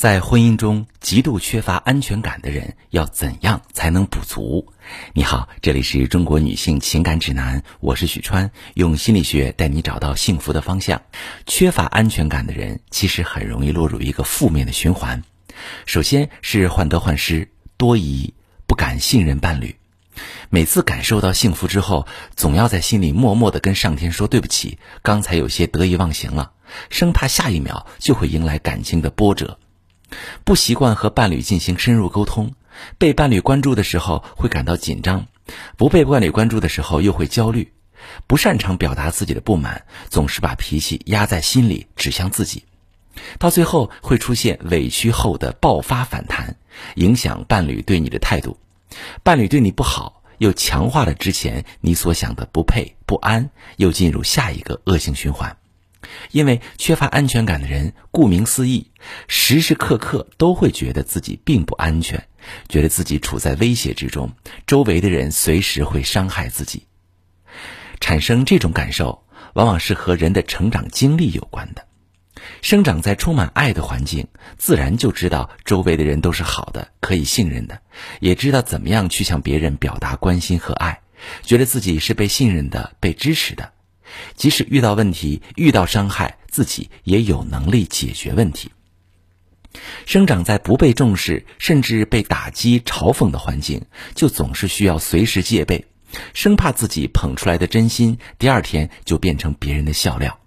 在婚姻中极度缺乏安全感的人要怎样才能补足？你好，这里是中国女性情感指南，我是许川，用心理学带你找到幸福的方向。缺乏安全感的人其实很容易落入一个负面的循环。首先是患得患失、多疑、不敢信任伴侣。每次感受到幸福之后，总要在心里默默的跟上天说对不起，刚才有些得意忘形了，生怕下一秒就会迎来感情的波折。不习惯和伴侣进行深入沟通，被伴侣关注的时候会感到紧张，不被伴侣关注的时候又会焦虑，不擅长表达自己的不满，总是把脾气压在心里，指向自己，到最后会出现委屈后的爆发反弹，影响伴侣对你的态度。伴侣对你不好，又强化了之前你所想的不配、不安，又进入下一个恶性循环。因为缺乏安全感的人，顾名思义，时时刻刻都会觉得自己并不安全，觉得自己处在威胁之中，周围的人随时会伤害自己。产生这种感受，往往是和人的成长经历有关的。生长在充满爱的环境，自然就知道周围的人都是好的，可以信任的，也知道怎么样去向别人表达关心和爱，觉得自己是被信任的、被支持的。即使遇到问题、遇到伤害，自己也有能力解决问题。生长在不被重视，甚至被打击、嘲讽的环境，就总是需要随时戒备，生怕自己捧出来的真心，第二天就变成别人的笑料。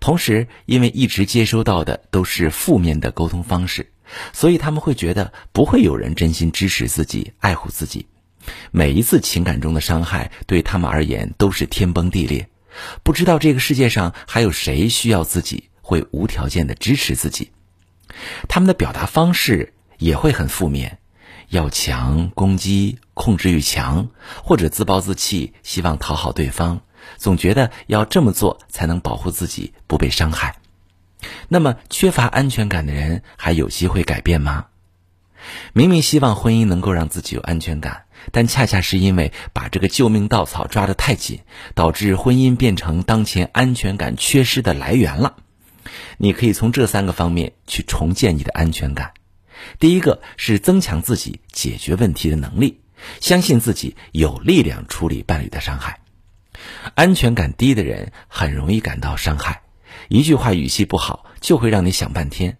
同时，因为一直接收到的都是负面的沟通方式，所以他们会觉得不会有人真心支持自己、爱护自己。每一次情感中的伤害，对他们而言都是天崩地裂。不知道这个世界上还有谁需要自己，会无条件的支持自己。他们的表达方式也会很负面，要强、攻击、控制欲强，或者自暴自弃，希望讨好对方，总觉得要这么做才能保护自己不被伤害。那么，缺乏安全感的人还有机会改变吗？明明希望婚姻能够让自己有安全感。但恰恰是因为把这个救命稻草抓得太紧，导致婚姻变成当前安全感缺失的来源了。你可以从这三个方面去重建你的安全感。第一个是增强自己解决问题的能力，相信自己有力量处理伴侣的伤害。安全感低的人很容易感到伤害，一句话语气不好就会让你想半天。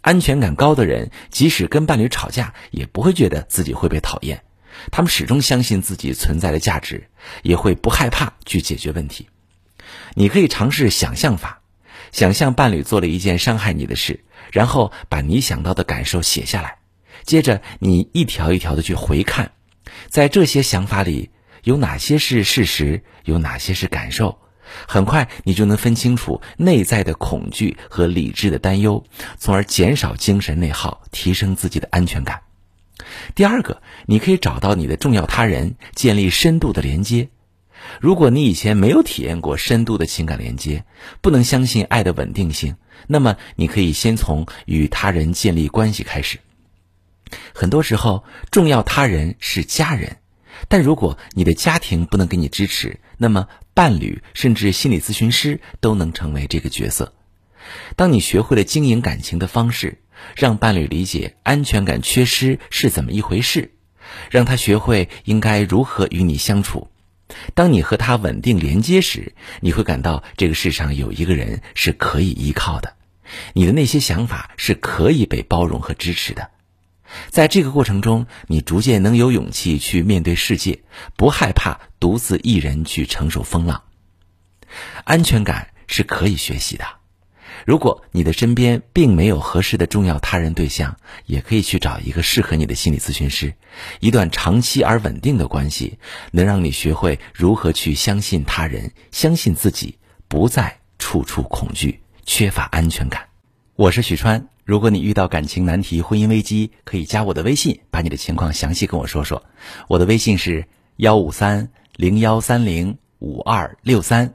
安全感高的人，即使跟伴侣吵架，也不会觉得自己会被讨厌。他们始终相信自己存在的价值，也会不害怕去解决问题。你可以尝试想象法，想象伴侣做了一件伤害你的事，然后把你想到的感受写下来，接着你一条一条的去回看，在这些想法里有哪些是事实，有哪些是感受，很快你就能分清楚内在的恐惧和理智的担忧，从而减少精神内耗，提升自己的安全感。第二个，你可以找到你的重要他人，建立深度的连接。如果你以前没有体验过深度的情感连接，不能相信爱的稳定性，那么你可以先从与他人建立关系开始。很多时候，重要他人是家人，但如果你的家庭不能给你支持，那么伴侣甚至心理咨询师都能成为这个角色。当你学会了经营感情的方式。让伴侣理解安全感缺失是怎么一回事，让他学会应该如何与你相处。当你和他稳定连接时，你会感到这个世上有一个人是可以依靠的，你的那些想法是可以被包容和支持的。在这个过程中，你逐渐能有勇气去面对世界，不害怕独自一人去承受风浪。安全感是可以学习的。如果你的身边并没有合适的重要他人对象，也可以去找一个适合你的心理咨询师。一段长期而稳定的关系，能让你学会如何去相信他人，相信自己，不再处处恐惧、缺乏安全感。我是许川，如果你遇到感情难题、婚姻危机，可以加我的微信，把你的情况详细跟我说说。我的微信是幺五三零幺三零五二六三。